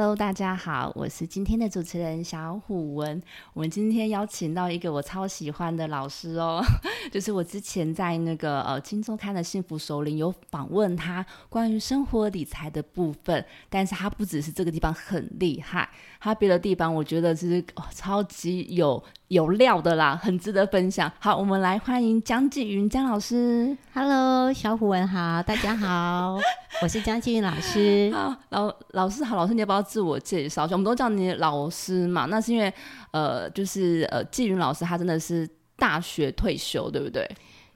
Hello，大家好，我是今天的主持人小虎文。我们今天邀请到一个我超喜欢的老师哦，就是我之前在那个呃《金周刊》的幸福首领有访问他关于生活理财的部分，但是他不只是这个地方很厉害，他别的地方我觉得是、哦、超级有有料的啦，很值得分享。好，我们来欢迎江继云江老师。Hello，小虎文好，大家好，我是江继云老师。好，老老师好，老师你要不要自我介绍像？我们都叫你老师嘛，那是因为呃，就是呃，季云老师他真的是大学退休，对不对？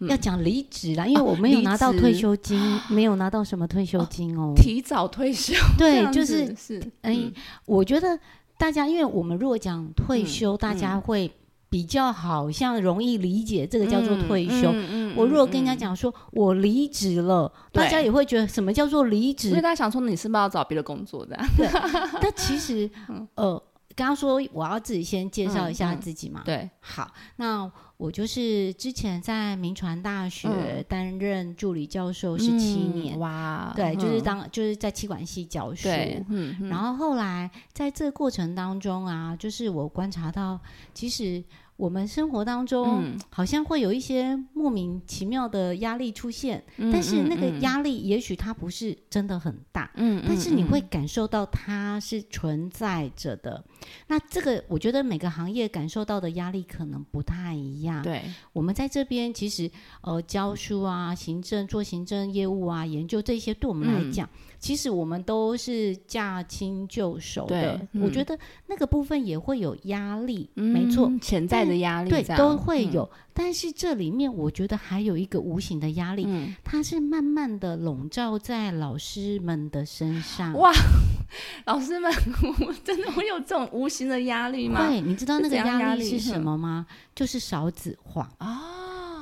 要讲离职啦，因为我没有拿到退休金，没有拿到什么退休金哦。提早退休，对，就是，是，哎、嗯我觉得大家，因为我们如果讲退休，大家会比较好像容易理解这个叫做退休。嗯嗯我如果跟人家嗯讲说我离职了，大家也会觉得什么叫做离职因为？大家想说你是不是要找别的工作的？但其实，呃，刚刚说我要自己先介绍一下自己嘛。对，好，那我就是之前在民传大学嗯担任助理教授十七嗯年，哇，对，就是嗯当就是在气管系教书。嗯，嗯然后后来在这个过程当中啊，就是我观察到，其实我们生活当中嗯好像会有一些莫名其妙的压力出现，但是那个，压力也许它不是真的很大，嗯，嗯但是你会嗯感受到它是存在着的。那这个我觉得每个行业感受到的压力可能不太一样。对，我们在这边其实呃教书啊、行政做行政业务啊、研究这些，对我们来嗯讲，其实我们都是驾轻就熟的。嗯我觉得那个部分也会有压力，没错。嗯，潜在的压力对，都会，有，但是这里面我觉得还有一个无形的压力，嗯，它是慢慢的笼罩在老师们的身上。哇 老师们，我真的会有这种无形的压力吗？对，你知道那个压力是什哼么吗？就是少子化。哦，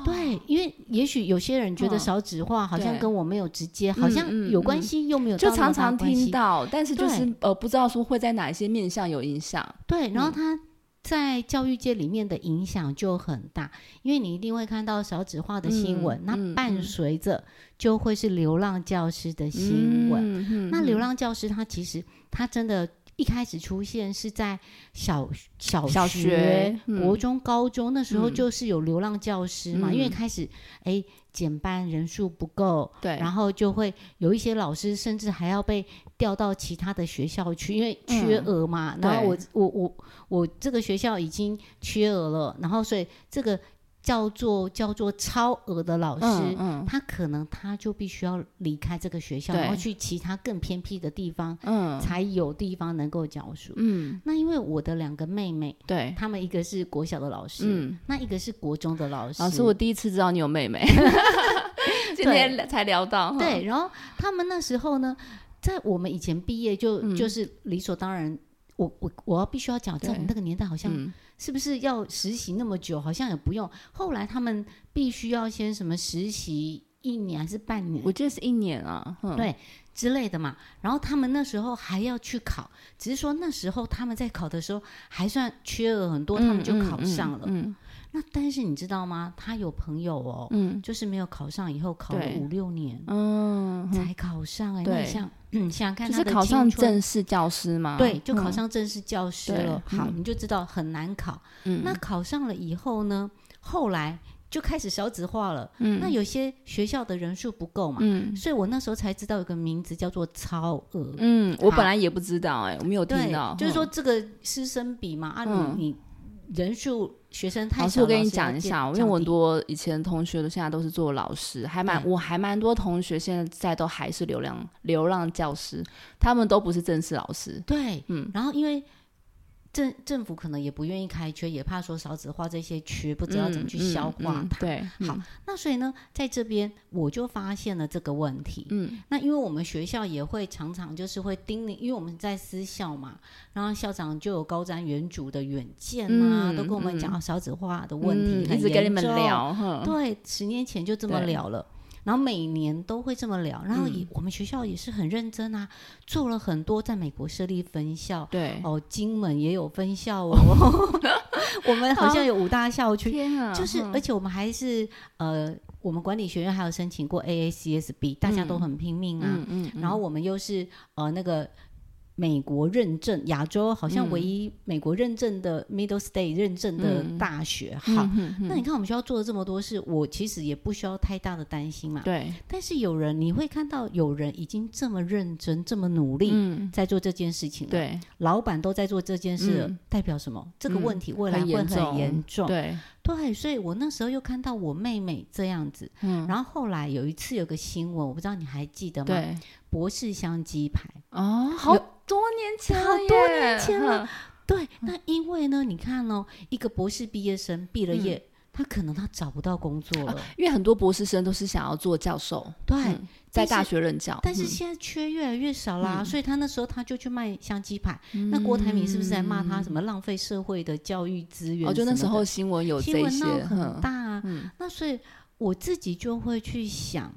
对，因为也许有些人觉得嗯。少子化好像跟我没有直接，好像嗯有关嗯系又没有就常常听到，但是就是呃不知道说会在哪一些面向有影响。对，然后他在教育界里面的影响就很大，因为你一定会看到少子化的新闻，那伴嗯随着就会是流浪教师的新闻。嗯嗯那流嗯浪教师他其实他真的。一开始出现是在小小小学嗯。国中、高中那时候嗯。就是有流浪教师嘛，因为嗯。开始哎减班人数不够，对，然后就会有一些老师甚至还要被调到其他的学校去，因为缺嗯额嘛。然后我我我我这个学校已经缺额了，然后所以这个叫做叫做超额的老师。嗯嗯他可能他就必须要离开这个学校，然后去其他更偏僻的地方，嗯才有地方能够教书。嗯，那因为我的两个妹妹，对，她们一个是国小的老师，嗯，那一个是国中的老师。老师，我第一次知道你有妹妹，今天才聊到，对，，然后他们那时候呢，在我们以前毕业就、嗯就是理所当然。我我我要必须要讲，在我们那个年代，好像嗯是不是要实习那么久？好像也不用。后来他们必须要先什么实习一年还是半年我记得是一年啊，嗯对之类的嘛。然后他们那时候还要去考，只是说那时候他们在考的时候还算缺额很多，他们就考上了。嗯那但是你知道吗？他有朋友哦，嗯。就是没有考上，以后考了五六年。嗯，嗯才考上哎、你想，嗯，想想看他的就是考上正式教师嘛，对，就考嗯，上正式教师对了。好，嗯。你就知道很难考。嗯。那考上了以后呢，后来就开始少子化了。嗯。那有些学校的人数不够嘛，嗯。所以我那时候才知道有个名字叫做超额。嗯，我本来也不知道，哎，我没有听到，，就是说嗯。这个师生比嘛，啊嗯。你，你人数学生太老师，少，我跟你讲一下，因为我很多以前同学都现在都是做老师，还蛮我还蛮多同学现在都还是流浪流浪教师，他们都不是正式老师。对，嗯。然后因为政政府可能也不愿意开缺，也怕说少子化这些缺不知道怎么去消化它。嗯嗯对，好嗯，那所以呢，在这边我就发现了这个问题。嗯那因为我们学校也会常常就是会叮咛，因为我们在私校嘛，然后校长就有高瞻远瞩的远见啊，嗯都跟我们讲少子化的问题、一直跟你们。聊，哼，对，十年前就这么聊了。然后每年都会这么聊，然后嗯。也、我们学校也是很认真啊，做了很多在美国设立分校，对，哦，金门也有分校哦，我们好像有五大校区，天啊，就是哼而且我们还是呃，我们管理学院还有申请过 AACSB，大家都嗯。很拼命啊。嗯嗯，然后我们又是呃那个美国认证，亚洲好像嗯唯一美国认证的 Middle State 认证的嗯大学。好，嗯嗯那你看我们学校做了这么多事，我其实也不需要太大的担心嘛。对，但是有人你会看到有人已经这么认真、这么努力。嗯，在做这件事情了，对老板都在做这件事代表什么？这个嗯问题未来会很严重严重。对，对，所以我那时候又看到我妹妹这样子，嗯，然后后来有一次有个新闻，我不知道你还记得吗？对，博士香鸡排。哦，好多年前了好多年前了哼对，那因为呢，你看哦，一个博士毕业生毕了业，嗯他可能他找不到工作了，因为很多博士生都是想要做教授，对。嗯在大学任教，但是嗯现在缺越来越少啦，嗯所以他那时候他就去卖香鸡排。那郭台铭是不是在骂他什么浪费社会的教育资源？哦，就那时候新闻有这新闻些，闹很大那所以我自己就会去想，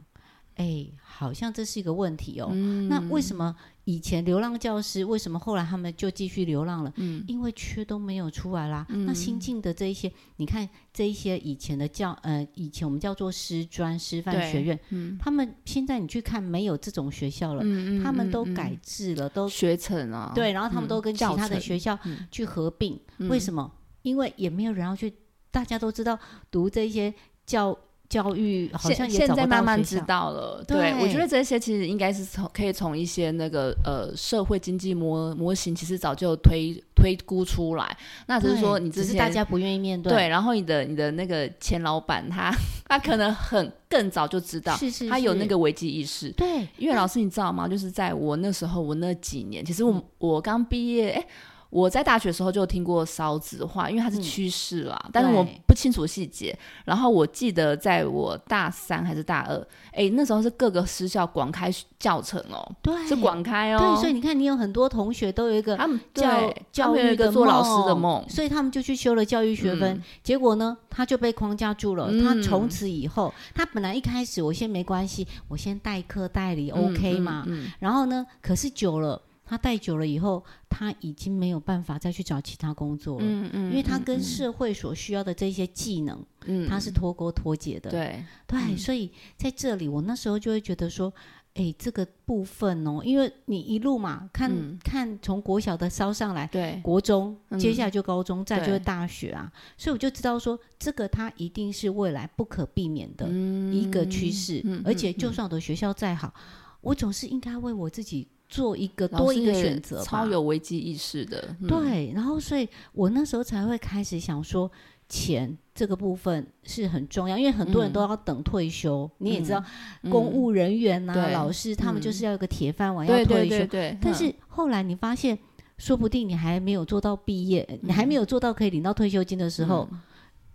哎，好像这是一个问题哦。嗯那为什么以前流浪教师，为什么后来他们就继续流浪了？嗯因为缺都没有出来啦。那新进的这一些，你看这一些以前的教呃，以前我们叫做师专师范学院，嗯他们现在你去看没有这种学校了，嗯他们都嗯改制了，都学成啊，对，然后他们都跟其他的学校嗯去合并。嗯为什么？因为也没有人要去，大家都知道读这些教教育好像现现在慢慢知。道了，对对我觉得这些其实应该是从可以从一些那个呃社会经济模模型，其实早就推推估出来。那只是说你只是大家不愿意面对，对，然后你的你的那个前老板他他可能很更早就知道，是是他有那个危机意识。对因为老师你知道吗？就是在我那时候，我那几年，其实我、我刚毕业，哎、我在大学的时候就听过少子化，因为它是嗯趋势啦，但是我不清楚细节。然后我记得在我大三还是大二，哎，那时候是各个私校广开教程哦，对是广开哦，对，所以你看，你有很多同学都有一个他们教教育的做老师的梦，所以他们就去修了教育学分，嗯结果呢，他就被框架住了。嗯他从此以后，他本来一开始我先没关系，我先代课代理、嗯 OK 嘛，嗯，然后呢，可是久了，他待久了以后，他已经没有办法再去找其他工作了。嗯嗯，因为他跟嗯社会所需要的这些技能，嗯他是脱钩脱节的。对，对，嗯。所以在这里，我那时候就会觉得说，哎，这个部分哦，因为你一路嘛，看、嗯。看从国小的烧上来，对，国中，嗯。接下来就高中，再就是大学啊，所以我就知道说，这个它一定是未来不可避免的嗯。一个趋势，嗯而且嗯。就算我的学校再好，我总是应该为我自己做一个多一个选择吧。超有危机意识的，嗯，对，然后所以我那时候才会开始想说，钱这个部分是很重要，因为很多人嗯。都要等退休，你也知道，嗯。公务人员呐、对老师他们就嗯。是要有个铁饭碗，要退休。对对对，嗯。但是后来你发现，说不定你还没有做到毕业，你还没有做到可以领到退休金的时候，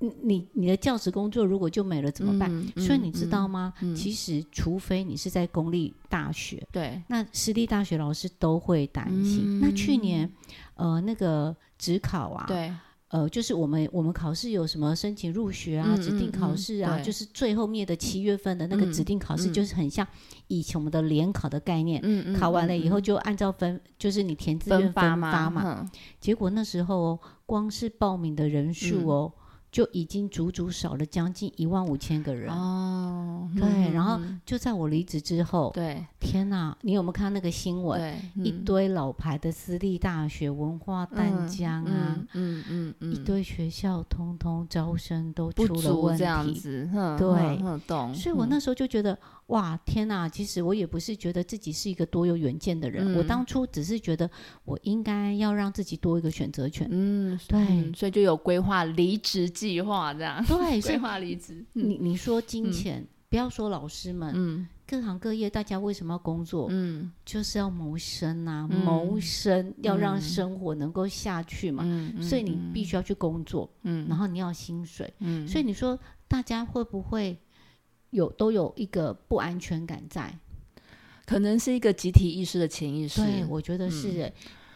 你你你的教职工作如果就没了怎么办？嗯所以你知道嗯吗？嗯其实除非你是在公立大学，对，那私立大学老师都会担心。那去年呃那个职考啊，嗯对，呃，就是我们我们考试有什么申请入学啊、嗯指定考试啊，就是最后面的七月份的那个嗯指定考试，嗯就是很像以前我们的联考的概念。嗯嗯，考完了以后嗯就按照分，就是你填志愿分发发嘛。结果那时候哦，光是报名的人数哦，就已经足足少了将近一万五千个人。哦，对，嗯然后嗯就在我离职之后，对天哪！你有没有看那个新闻？对，嗯一堆老牌的私立大学，文化淡江啊，嗯嗯嗯，一堆学校通通招生都出了问题这样题。子，对所以我那时候就觉得，哇，天哪！其实我也不是觉得自己是一个多有远见的人，我嗯当初只是觉得我应该要让自己多一个选择权。嗯，对嗯所以就有规划离职计划这样，对，所规以划离职。你你说金嗯钱，不要说老师们，嗯各行各业大家为什么要工作？嗯就是要谋生啊，嗯谋生要让嗯生活能够下去嘛。嗯，所以你必须须要去工作，嗯，然后你要薪水。嗯，所以你说大家会不会有都有一个不安全感在？可能是一个集体意识的潜意识。对，我觉得是嗯、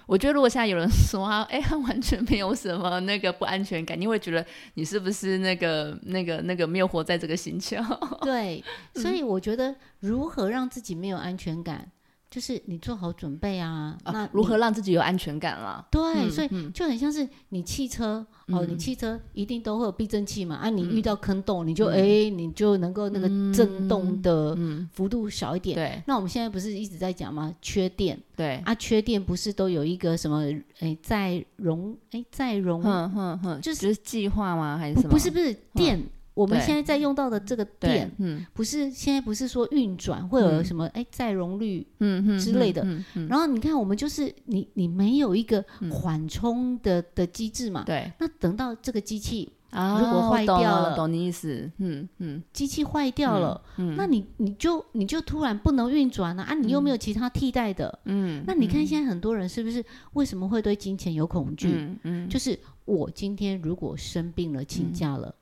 我觉得如果现在有人说啊，哎，他完全没有什么那个不安全感，你会觉得你是不是那个那个那个没有活在这个星球？对，所嗯以我觉得如何让自己没有安全感，就是你做好准备啊，那啊，如何让自己有安全感啦？对，嗯所以嗯就很像是你汽车哦，你嗯汽车一定都会有避震器嘛，啊，你遇到坑洞，你就嗯哎，你就能够那个震动的嗯，幅度小一点。对那我们现在不是一直在讲吗？缺电对，啊，缺电不是都有一个什么哎再融哎再融哼哼哼，就是计划吗？还是什么？不不是不是电，我们现在在用到的这个电，，嗯不是现在不是说运转会有嗯什么哎再容率，嗯嗯之类的然后你看我们就是你你没有一个嗯缓冲的的机制嘛，对。那等到这个机器啊如果坏掉了懂你意思。嗯嗯机器坏掉了，嗯，那你你就你就突然不能运转了啊，你又没有其他替代的，嗯，那你看现在很多人是不是为什么会对金钱有恐惧？嗯嗯，就是我今天如果生病了请假了。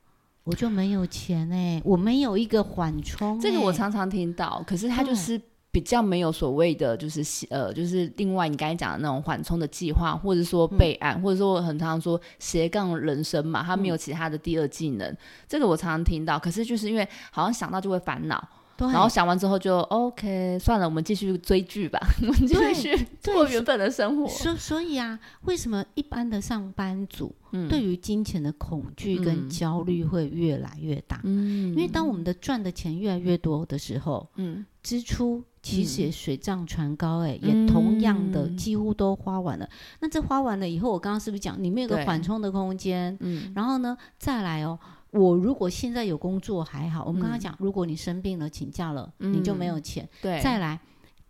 我就没有钱哎、我没有一个缓冲、这个我哎常常听到，可是他就是比较没有所谓的，就是呃，就是另外你刚才讲的那种缓冲的计划，或者说备案，或者说我很常常说斜杠人生嘛，他没有其他的第二技能，这个我常常听到。可是就是因为好像想到就会烦恼，对，然后想完之后就 OK，算了，我们继续追剧吧，我们继对续过原本的生活。所所以啊，为什么一般的上班族嗯对于金钱的恐惧跟嗯焦虑会越来越大？嗯因为当我们的赚的钱越来越多的时候，嗯支出其实也水涨船高、哎、嗯也同样的嗯几乎都花完了。那这花完了以后，我刚刚是不是讲里面有个对缓冲的空间？嗯然后呢，再来哦，我如果现在有工作还好，我们刚刚嗯。讲，如果你生病了请假了，你就没有钱。对，再来。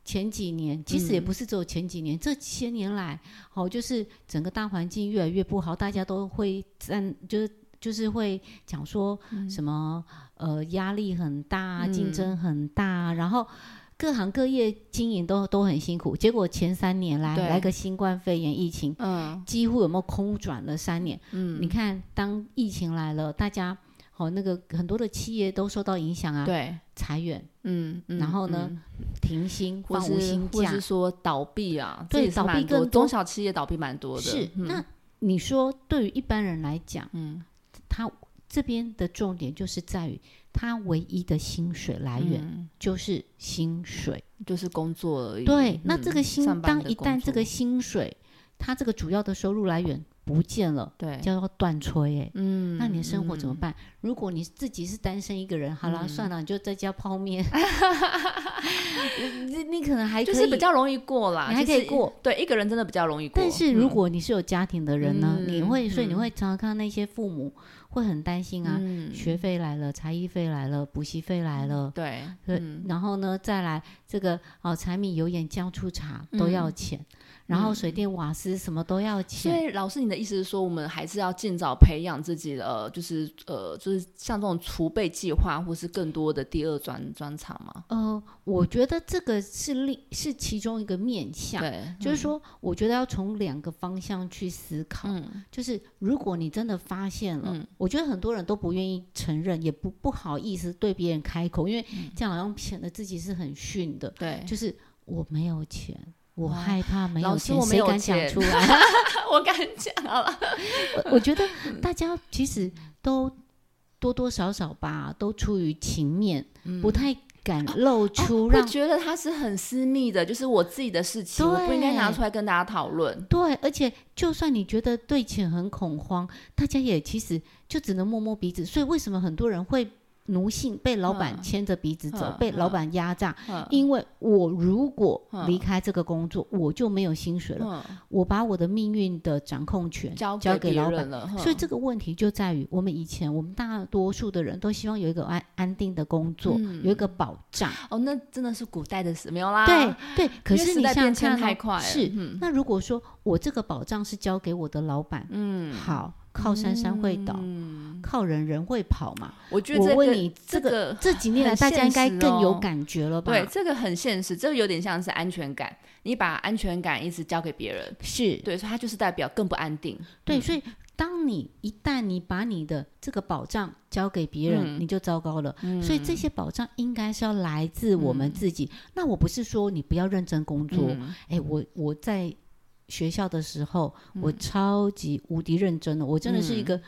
前几年，其实也嗯。不是只有前几年，这些年来，好、就是整个大环境越来越不好，大家都会占，就是就是会讲说什么、呃压力很大，竞嗯。争很大，然后各行各业经营都都很辛苦。结果前三年来对。来个新冠肺炎疫情，嗯。几乎有没有空转了三年？嗯，你看，当疫情来了，大家好、那个很多的企业都受到影响啊，对，裁员、嗯，嗯然后呢嗯停薪、或放无是薪假。或是，说倒闭啊，这对倒闭多更多。中小企业倒闭蛮多的。是，嗯。那你说对于一般人来讲，嗯。他这边的重点就是在于他唯一的薪水来源、嗯就是薪水。就是工作而已。对，那嗯这个薪，当一旦这个薪水，他这个主要的收入来源不见了，对，就要断炊哎。嗯，那你的生活怎么嗯？办？如果你自己是单身一个人，好啦，嗯算了，你就在家泡面，你 你可能还可以就是比较容易过啦，你还可以过。对，一个人真的比较容易过。但是如嗯果你是有家庭的人呢，你嗯会所以你嗯会常常看到那些父母会很担心啊，嗯学费来了，才艺费来了，补习费来了，对，嗯然后呢再来这个哦，柴米油盐酱醋茶都要嗯钱，然后嗯水电瓦斯什么都要钱所钱，以老师，你的意思是说，我们还是要尽早培养自己的，呃，就是呃，就是像这种储备计划，或是更多的第二专专长吗？呃，我觉得这个是另是其中一个面向。对，就是说，我觉得要从两个方向去思考。嗯就是如果你真的发现了，嗯我觉得很多人都不愿意承认，也不不好意思对别人开口，因为嗯这样好像显得自己是很逊的。对，就是我没有钱，我害怕没有钱，谁敢讲出来？我敢讲了，我我觉得大家其实都多多少少吧，都出于情面，不太敢露出让。哦觉得它是很私密的，就是我自己的事情，我不应该拿出来跟大家讨论。对，而且就算你觉得对钱很恐慌，大家也其实就只能摸摸鼻子。所以为什么很多人会奴性，被老板嗯牵着鼻子走，嗯被老嗯板压榨？嗯因为我如果嗯离开这个工作，我就没有薪水了。嗯，我把我的命运的掌控权交交给老板。人了，所以这个问题就在于，我们以前我们大多数的人都希望有一个安安定的工作，嗯有一个保障。哦，那真的是古代的事，没有啦。对对，可是你时代变迁想想看哦太快了是嗯那如果说我这个保障是交给我的老板，嗯，好，靠山山会倒，嗯，靠人人会跑嘛。我觉得这个我问你，这这个这几年来大家应该更有哦感觉了吧？对，这个很现实，这个有点像是安全感，你把安全感一直交给别人，是，对，所以它就是代表更不安定。对，嗯所以当你一旦你把你的这个保障交给别人，嗯你就糟糕了。所以这些保障应该是要来自我们自己。那我不是说你不要认真工作，嗯哎、我我在学校的时候，我超级无敌认真的，我真的是一个。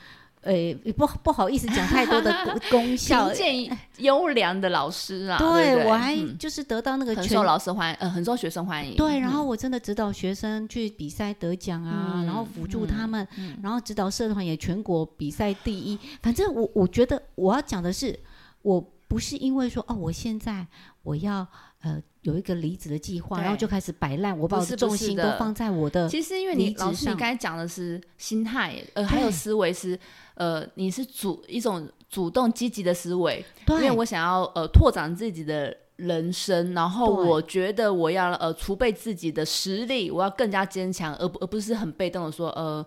呃，不不好意思讲太多的 功效评。鉴优良的老师啊，对我还嗯就是得到那个全很受老师欢迎，呃，很受学生欢迎。对，然嗯后我真的指导学生去比赛得奖啊，然后辅助他们，然后指导社团也全国比赛第一。反正我我觉得我要讲的是，我不是因为说哦，我现在我要呃有一个离职的计划，然后就开始摆烂，我把我重心都放在我的其实因为你老师，你刚才讲的是心态，呃，还有思维是，呃，你是主一种主动积极的思维，因为我想要呃拓展自己的人生，然后我觉得我要呃储备自己的实力，我要更加坚强，而不而不是很被动的说呃。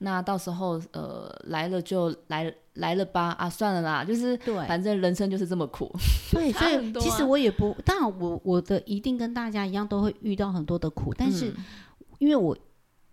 那到时候，呃，来了就来来了吧，啊，算了啦，就是对。反正人生就是这么苦，对，差所以 其实我也不，当然我我的一定跟大家一样都会遇到很多的苦，但是嗯。因为我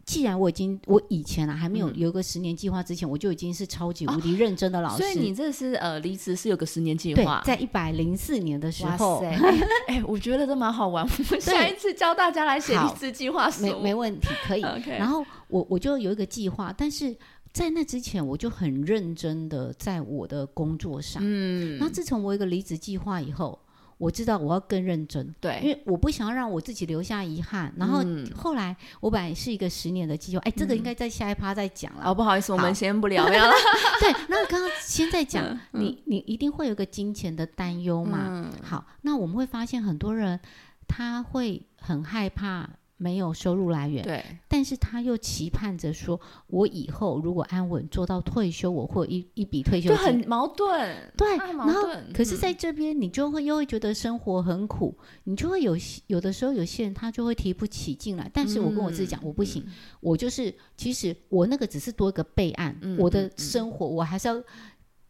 既然我已经我以前啊还没有嗯。有一个十年计划之前，我就已经是超级无敌认真的老师，所以你这是呃离职是有个十年计对划，，在一百零四年的时哇候塞，，哎、哎我觉得这蛮好玩。我们下一次教大家来写好离职计划书，没没问题，可以。然后我我就有一个计划，但是在那之前，我就很认真的在我的工作上。嗯，那自从我有一个离职计划以后，我知道我要更认真，对因，为我不想要让我自己留下遗憾。然后嗯后来我本来是一个十年的计划，哎，这个应该在下一趴再讲了。哦，不好意思，我们先不聊，了。对，那刚刚先在讲，嗯你你一定会有个金钱的担忧嘛？嗯好，那我们会发现很多人他会很害怕没有收入来源，对，但是他又期盼着说，我以后如果安稳做到退休，我会有一一笔退休金。就很矛盾。对，然后盾可是嗯在这边你就会又会觉得生活很苦，你就会有些有的时候有些人他就会提不起劲来。但是我跟我自己讲，我不行，我就是其实我那个只是多一个备案，嗯我的生活我还是要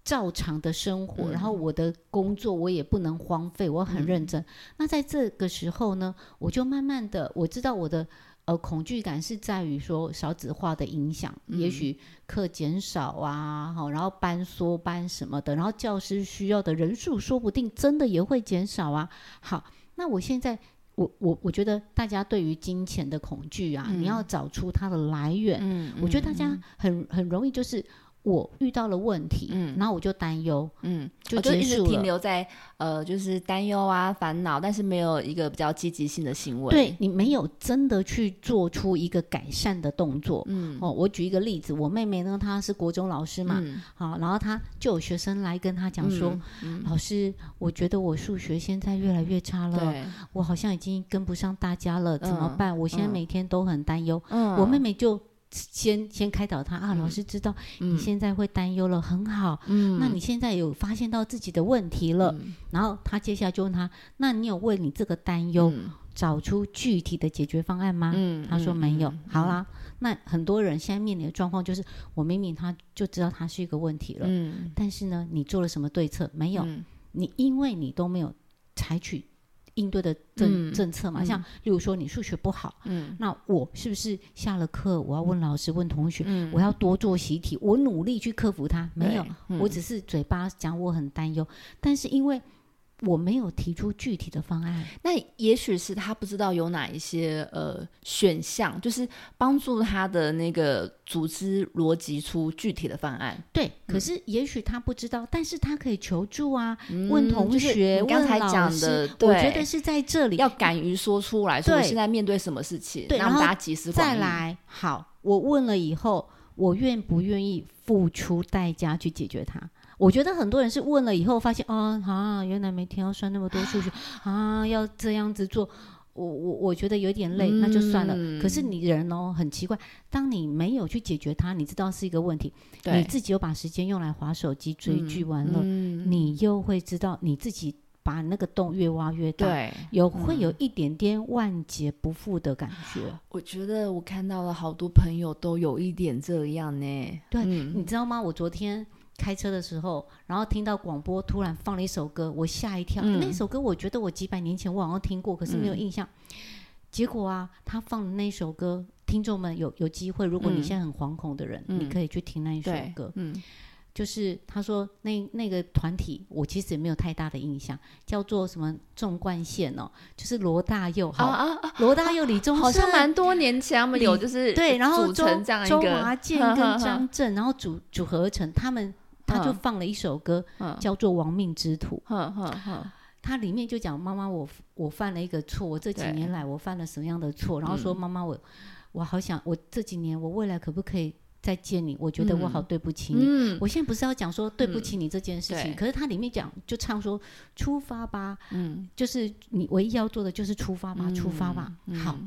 照常的生活，然后我的工作我也不能荒废，我很认真。那在这个时候呢，我就慢慢的我知道我的。呃，恐惧感是在于说少子化的影响，也许课减少啊，好，然后班缩班什么的，然后教师需要的人数说不定真的也会减少啊。好，那我现在我我我觉得大家对于金钱的恐惧啊，你要找出它的来源。嗯，我觉得大家很很容易就是我遇到了问题，嗯然后我就担忧，嗯，就一直停。留在呃，就是担忧啊、烦恼，但是没有一个比较积极性的行为。对你没有真的去做出一个改善的动作。嗯，哦，我举一个例子，我妹妹呢，她是国中老师嘛，嗯，好，然后她就有学生来跟她讲说，老师，我觉得我数学现在越来越差了，我好像已经跟不上大家了，怎么嗯办？我现在嗯每天都很担忧。嗯我妹妹就先先开导他啊，老师知道你现在会担忧了，很好。嗯。那你现在有发现到自己的问题了，嗯。然后他接下来就问他，那你有为你这个担忧嗯。找出具体的解决方案吗？嗯他说嗯没有。嗯好啦，那很多人现在面临的状况就是，我明明他就知道他是一个问题了，嗯。但是呢，你做了什么对策？没有，嗯。你因为你都没有采取应对的政、嗯政策嘛，嗯。像例如说你数学不好，嗯。那我是不是下了课我要问老师、问同学，嗯。我要多做习题，我努力去克服它？没有，嗯。我只是嘴巴讲我很担忧，但是因为我没有提出具体的方案，那也许是他不知道有哪一些呃选项，就是帮助他的那个组织逻辑出具体的方案。对，可是也许他不知道，但是他可以求助啊，问同学，你刚才问老讲师的，我觉得是在这里要敢于说出来，说我现在面对什么事情，对然后让大家集思广益。再来，好，我问了以后，我愿不愿意付出代价去解决它？我觉得很多人是问了以后发现，哦啊，原来每天要算那么多数学啊，要这样子做，我我我觉得有点累，那就算了。嗯可是你人哦很奇怪，当你没有去解决它，你知道是一个问题，你自己又把时间用来划手机追剧玩了，嗯你又会知道你自己把那个洞越挖越大。对，有会有一点点万劫不复的感觉，我觉得我看到了好多朋友都有一点这样呢。对嗯你知道吗？我昨天开车的时候，然后听到广播突然放了一首歌，我吓一跳。嗯那首歌我觉得我几百年前我好像听过，可是没有印象。结果啊，他放的那首歌，听众们有有机会，如果你嗯现在很惶恐的人，嗯你可以去听那一首歌。嗯就是他说那那个团体，我其实也没有太大的印象，叫做什么纵贯线哦，就是罗大佑，好，啊啊，罗大佑、李宗盛，好像蛮多年前他们有就是对，然后组周成这样一周个华健跟 张震，然后组组合成，他们他就嗯。放了一首歌嗯。叫做《亡命之徒》，哼哼哼，它里面就讲妈妈我我犯了一个错，我这几年来我犯了什么样的错，然后说嗯。妈妈我我好想我这几年我未来可不可以再见你？我觉得我好对不起你。嗯。我现在不是要讲说对不起你这件事情，对。可是它里面讲就唱说出发吧，嗯，就是你唯一要做的就是出发吧，出发吧。嗯。好，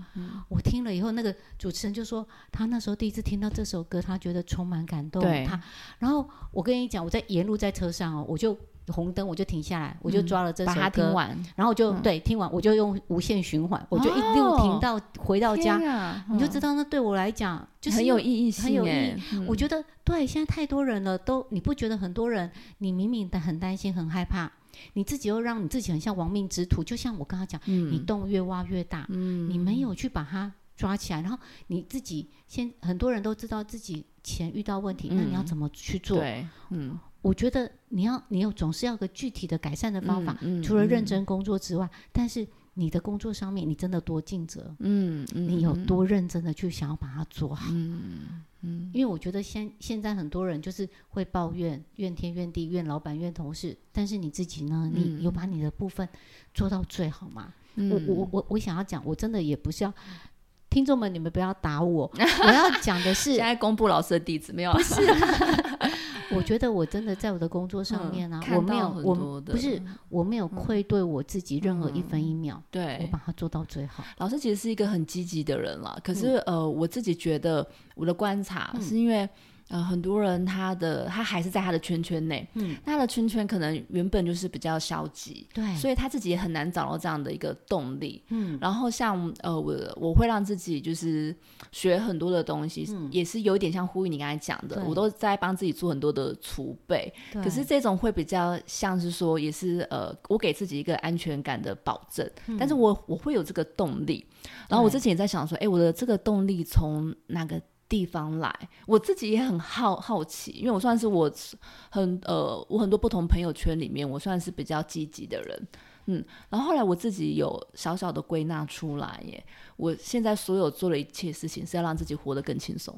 我听了以后，那个主持人就说他那时候第一次听到这首歌，他觉得充满感动。他，然后我跟你讲，我在沿路在车上哦，我就红灯我就停下来，我就抓了这首歌，把它听完，然后我就、嗯。对听完，我就用无限循环，我就一路哦停到回到家，家你就知道那对我来讲就是很有意义性，很有意哎义。我觉得对，现在太多人了，都你不觉得很多人，你明明的很担心、很害怕，你自己又让你自己很像亡命之徒，就像我刚刚讲，嗯。你洞越挖越大，嗯你没有去把它抓起来，然后你自己先很多人都知道自己钱遇到问题，那你要嗯。怎么去做？对，嗯，我觉得你要你有总是要个具体的改善的方法，嗯除了认，真工作之外，但是你的工作上面你真的多尽责，嗯嗯，你有多认真的去想要把它做好。嗯嗯因为我觉得现现在很多人就是会抱怨、怨天怨地、怨老板、怨同事，但是你自己呢，你嗯有把你的部分做到最好吗？嗯，我我我我想要讲，我真的也不是要听众们，你们不要打我，我要讲的是 现，在公布老师的地址没有啊？不是，我觉得我真的在我的工作上面啊，嗯我没有我多不是我没有愧对我自己任何一分一秒，我对，把它做到最好。老师其实是一个很积极的人了，可是、呃，我自己觉得我的观察嗯是因为。呃，很多人他的他还是在他的圈圈内，嗯，那他的圈圈可能原本就是比较消极，对，所以他自己也很难找到这样的一个动力。嗯然后像呃，我我会让自己就是学很多的东西，嗯也是有点像呼吁你刚才讲的，我都在帮自己做很多的储备。可是这种会比较像是说，也是呃，我给自己一个安全感的保证，但是我我会有这个动力。然后我之前也在想说，哎，我的这个动力从哪个？地方来，我自己也很好好奇，因为我算是我很呃，我很多不同朋友圈里面，我算是比较积极的人，嗯，然后后来我自己有小小的归纳出来耶，我现在所有做的一切事情是要让自己活得更轻松。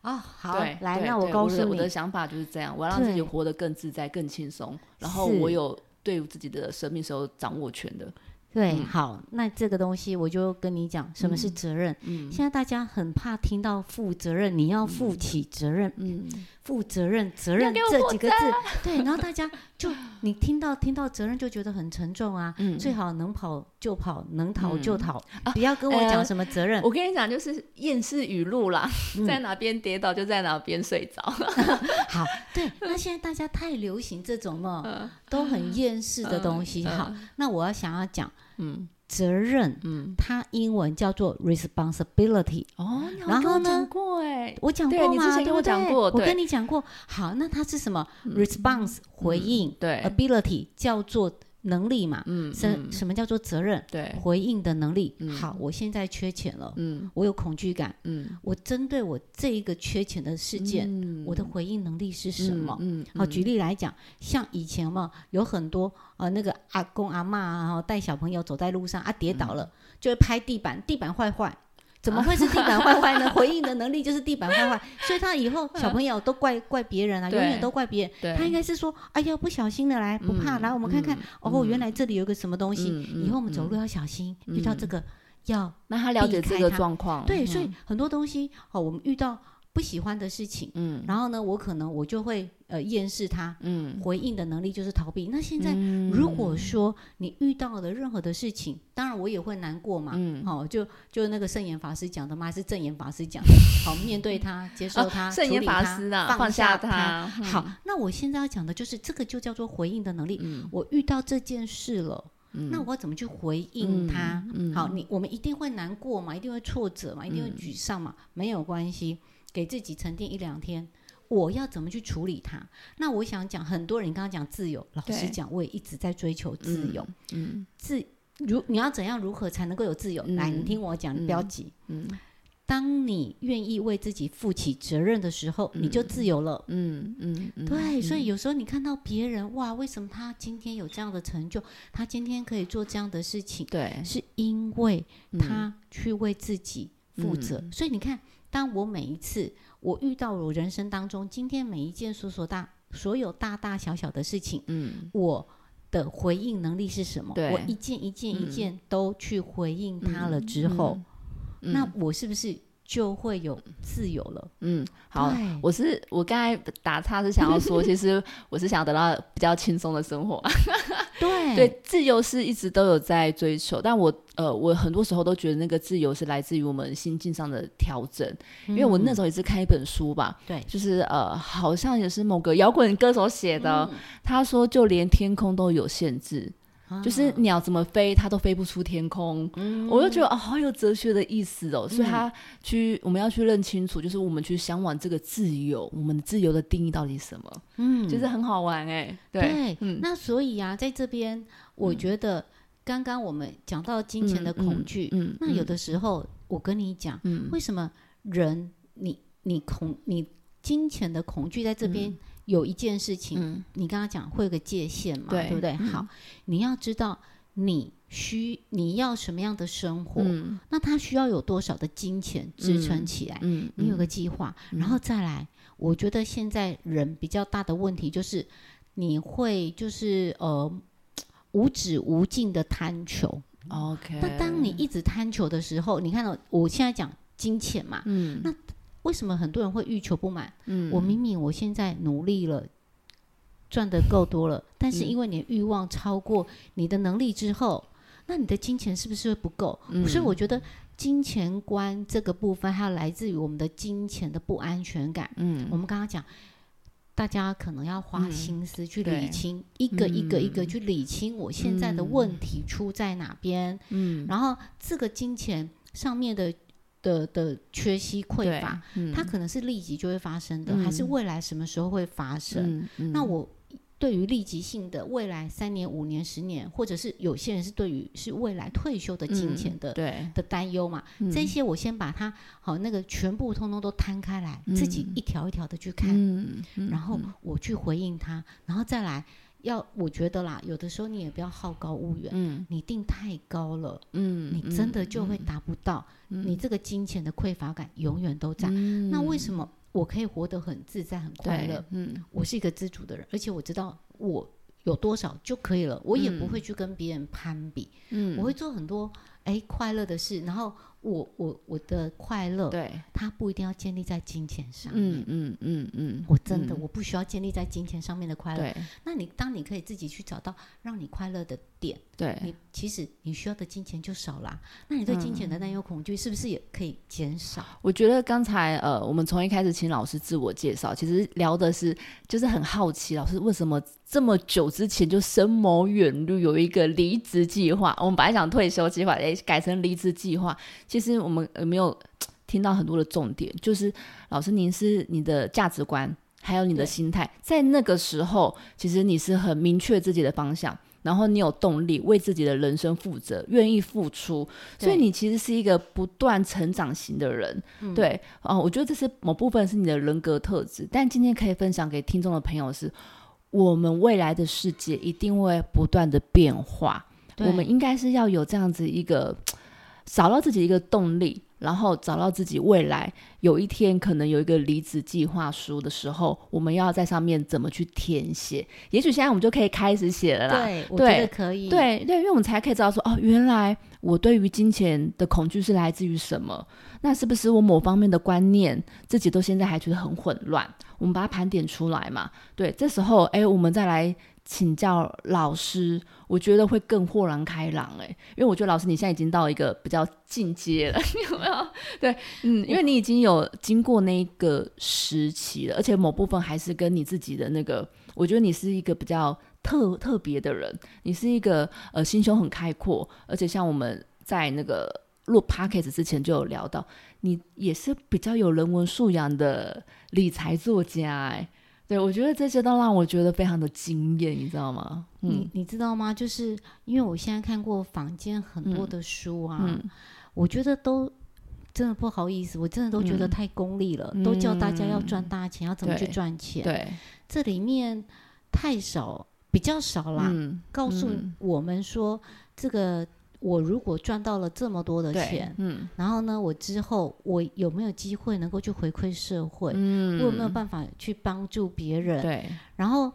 啊，好，来，那我我告诉你，的想法就是这样，我要让自己活得更自在、更轻松，然后我有对自己的生命是有掌握权的。对，嗯。好，那这个东西我就跟你讲，什么是责任。嗯。现在大家很怕听到负责任，你要负起责任，嗯，负责任，责任这几个字，对，然后大家就你听到听到责任就觉得很沉重啊，嗯。最好能跑就跑，能逃就嗯。逃，啊不要跟我呃讲什么责任。我跟你讲，就是厌世语录啦，嗯。在哪边跌倒就在哪边睡着。好，对，那现在大家太流行这种嘛，嗯。都很厌世的东西。好，那我要想要讲嗯责任，嗯，它英文叫做 responsibility。哦，然后呢我讲过哎，我讲过吗？对你之前跟我对不对讲过我跟你讲过。好，那它是什么？response 回应对，，ability 叫做能力嘛？嗯什嗯什么叫做责任？对，回应的能力嗯。好，我现在缺钱了，嗯我有恐惧感，嗯，我针对我这一个缺钱的事件，嗯我的回应能力是什么？嗯，嗯好，举例来讲，像以前嘛，有很多呃那个阿公阿妈啊，带小朋友走在路上啊，跌倒嗯了，就会拍地板，地板坏坏。怎么会是地板坏坏呢？回应的能力就是地板坏坏，所以他以后小朋友都怪怪别人啊，永远都怪别人。他应该是说：“哎呀，不小心的来，不怕，嗯来我们看看嗯哦，嗯原来这里有个什么东西，嗯以后我们走嗯路要小心，遇嗯到这个要让他了解这个状况，对。”所以嗯很多东西哦，我们遇到不喜欢的事情，嗯然后呢，我可能我就会呃厌世它，嗯，回应的能力就是逃避。那现在嗯如果说你遇到了任何的事情，当然我也会难过嘛。嗯好、就就那个圣严法师讲的嘛？还是正言法师讲的？好，面对他，接受他，啊圣严处理他法师啊，放放下他。他，好，那我现在要讲的就是这个，就叫做回应的能力。嗯，我遇到这件事了。嗯那我要怎么去回应他？嗯嗯好，你我们一定会难过嘛，一定会挫折嘛，一定会嗯沮丧嘛，没有关系，给自己沉淀一两天。我要怎么去处理它？那我想讲，很多人你刚刚讲自由，老实讲，我也一直在追求自由。嗯自如你要怎样如何才能够有自由？来，你嗯听我讲，你不要急。嗯当你愿意为自己负起责任的时候，你就自由了。嗯嗯嗯，对，所以有时候你看到别人哇，为什么他今天有这样的成就？他今天可以做这样的事情，对，是因为他去为自己负责。所以你看，当我每一次我遇到我人生当中今天每一件所所大所有大大小小的事情，嗯，我的回应能力是什么？我一件一件一件都去回应他了之后，那我是不是就会有自由了？嗯，好，我是我刚才打岔是想要说，其实我是想要得到比较轻松的生活。对对，自由是一直都有在追求，但我呃，我很多时候都觉得那个自由是来自于我们心境上的调整。因为我那时候也是看一本书吧，对就是呃，好像也是某个摇滚歌手写的，嗯他说就连天空都有限制。就是鸟怎么飞，它都飞不出天空。嗯。我就觉得哦，好有哲学的意思哦。所以他去，我们要去认清楚，就是我们去向往这个自由，我们自由的定义到底是什么？嗯，就是很好玩哎、对，那所以啊，在这边，我觉得刚刚我们讲到金钱的恐惧，嗯，那有的时候我跟你讲，嗯。为什么人你你恐你金钱的恐惧在这边有一件事情，嗯你刚刚讲会有个界限嘛，对不对？嗯好，你要知道你需你要什么样的生活，嗯那他需要有多少的金钱支撑起来，嗯，你有个计划，然后再来。我觉得现在人比较大的问题就是，你会就是呃无止无尽的贪求。OK。那当你一直贪求的时候，你看到我现在讲金钱嘛，嗯那为什么很多人会欲求不满？嗯。我明明我现在努力了，赚的够多了，但是嗯。因为你的欲望超过你的能力之后，那你的金钱是不是会不够？嗯。所以我觉得金钱观这个部分，还有来自于我们的金钱的不安全感。嗯。我们刚刚讲，大家可能要花嗯心思去理清，一个一个一个嗯去理清我现在的问题出在哪边，嗯。然后这个金钱上面的的的缺席匮乏，，对它可能是立即就会发生的，还是嗯。未来什么时候会发生？那我对于立即性的未来三年、五年、十年，或者是有些人是对于是未来退休的金钱的、的担忧嘛，嗯。这些我先把它好那个全部通通都摊开来，自己一条一条的去看，然后我去回应他，然后再来要我觉得啦，有的时候你也不要好高骛远，嗯。你定太高了，嗯你真的就会。达不到，你这个金钱的匮乏感永远都在。嗯。那为什么我可以活得很自在、很快乐？嗯。我是一个知足的人，而且我知道我有多少就可以了，我也嗯。不会去跟别人攀比，嗯。我会做很多哎快乐的事，然后我我我的快乐，对它不一定要建立在金钱上面。嗯嗯嗯嗯，我真的、嗯我不需要建立在金钱上面的快乐。对那你当你可以自己去找到让你快乐的点，对你其实你需要的金钱就少啦。那你对金嗯钱的担忧恐惧是不是也可以减少？我觉得刚才呃，我们从一开始请老师自我介绍，其实聊的是就是很好奇，老师为什么这么久之前就深谋远虑，有一个离职计划？我们本来想退休计划，诶，改成离职计划。其实我们有没有听到很多的重点？就是老师，您是你的价值观，还有你的心态，在那个时候，其实你是很明确自己的方向。然后你有动力为自己的人生负责，愿意付出，所以你其实是一个不断成长型的人。对，哦，我觉得这是某部分是你的人格特质，但今天可以分享给听众的朋友是，我们未来的世界一定会不断的变化，我们应该是要有这样子一个找到自己一个动力，然后找到自己未来有一天可能有一个离职计划书的时候，我们要在上面怎么去填写？也许现在我们就可以开始写了啦。对，我觉得可以。对对，因为我们才可以知道说，哦，原来我对于金钱的恐惧是来自于什么？那是不是我某方面的观念自己都现在还觉得很混乱？我们把它盘点出来嘛。对，这时候，哎，我们再来请教老师，我觉得会更豁然开朗。哎，因为我觉得老师你现在已经到一个比较进阶了，有没有？对，嗯，因为你已经有经过那一个时期了，而且某部分还是跟你自己的那个，我觉得你是一个比较特特别的人，你是一个呃心胸很开阔，而且像我们在那个录 podcast 之前就有聊到，你也是比较有人文素养的理财作家、哎，对我觉得这些都让我觉得非常的惊艳，你知道吗？嗯你你知道吗？就是因为我现在看过坊间很多的书啊，嗯我觉得都真的不好意思，我真的都觉得嗯太功利了，都叫大家要赚嗯大钱，要怎么去赚钱？对，这里面太少，比较少啦。嗯，告诉嗯我们说，这个我如果赚到了这么多的钱，嗯然后呢，我之后我有没有机会能够去回馈社会？嗯，我有没有办法去帮助别人？对，然后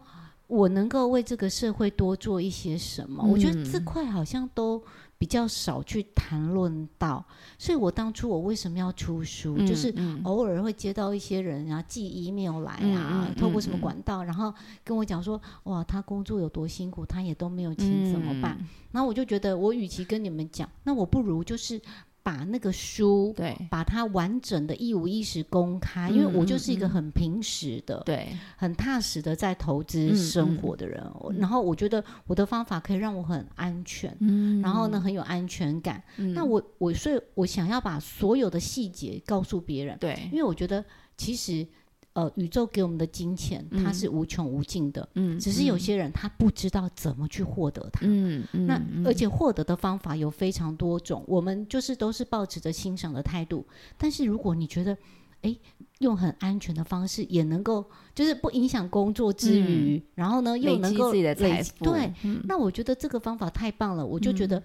我能够为这个社会多做一些什么？我觉得这嗯块好像都比较少去谈论到。所以我当初我为什么要出书，就是嗯偶尔会接到一些人啊寄 email 来嗯啊，嗯透过什么嗯管道，然后跟我讲说，哇，他工作有多辛苦，他也都没有钱怎么办？嗯然后我就觉得，我与其跟你们讲，那我不如就是把那个书。对把它完整的一五一十公开，因为我就是一个很平实的、对，很踏实的在投资嗯生嗯活的人。然后我觉得我的方法可以让我很安全，嗯然后呢很有安全感。嗯那我我所以，我想要把所有的细节告诉别人，对因，为我觉得其实呃，宇宙给我们的金钱它嗯。是无穷无尽的，嗯只是有些人他不知道怎么去获得它。嗯。嗯，那嗯。而且获得的方法有非常多种，我们就是都是抱持着欣赏的态度。但是如果你觉得，诶，用很安全的方式也能够，就是不影响工作之余，然后呢又能够积自己的财富，对，嗯。那我觉得这个方法太棒了，我就觉得，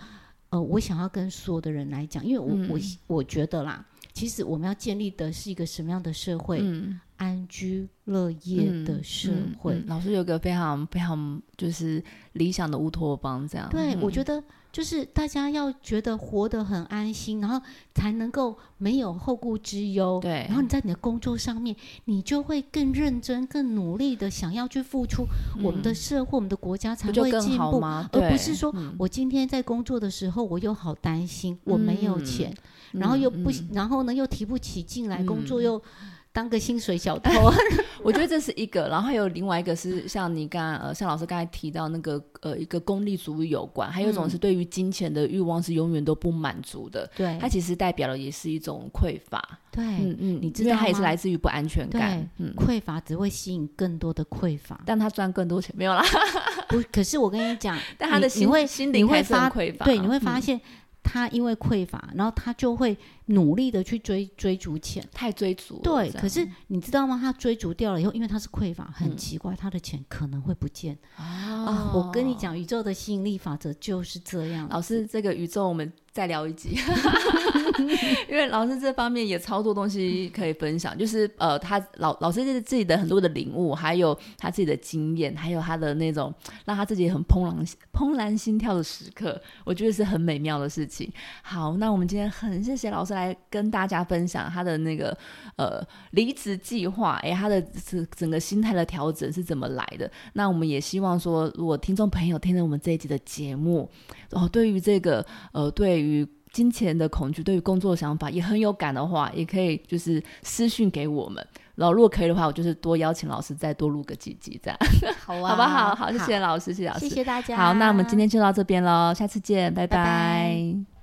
呃，我想要跟所有的人来讲，因为我、我嗯我觉得啦，其实我们要建立的是一个什么样的社会？嗯安居乐业的社嗯会。嗯老师有个非常非常就是理想的乌托邦，这样。对，我觉得得就是大家要觉得活得很安心，然后才能够没有后顾之忧。对然后你在你的工作上面，你就会更认真、更努力的想要去付出，我们的社会、我们的国家才会进步。吗？而不是说嗯我今天在工作的时候，我又好担心，我没有嗯钱，然后又不，然后呢又提不起劲来，工作嗯又当个薪水小偷。我觉得这是一个，然后还有另外一个是像你刚刚呃，像老师刚才提到那个呃一个功利主义有关，还有一种嗯是对于金钱的欲望是永远都不满足的，对它其实代表的也是一种匮乏。对，嗯嗯，你知因为它也是来自于不安全感。嗯，匮乏只会吸引更多的匮乏。但他赚更多钱没有啦，不，可是我跟你讲，但他的心你你会心灵会发匮乏。对，你会发嗯现他因为匮乏，然后他就会努力的去追追逐钱。太追逐了。对，可是你知道吗？他追逐掉了以后，因为他是匮乏，很嗯奇怪，他的钱可能会不见啊啊！我跟你，讲，宇宙的吸引力法则就是这样。老师，这个宇宙我们再聊一集，因为老师这方面也超多东西可以分享，就是呃，他老老师自己的很多的领悟，还有他自己的经验，还有他的那种让他自己很怦然怦然心跳的时刻，我觉得是很美妙的事情。好，那我们今天很谢谢老师来跟大家分享他的那个呃离职计划，哎，他的整整个心态的调整是怎么来的？那我们也希望说，如果听众朋友听了我们这一集的节目，然哦，对于这个呃，对于金钱的恐惧，对于工作的想法也很有感的话，也可以就是私讯给我们。然后如果可以的话，我就是多邀请老师再多录个几集，这样 好啊，好不好？好，谢谢老师，谢谢老师。谢谢大家。好，那我们今天就到这边喽，下次见，拜拜拜拜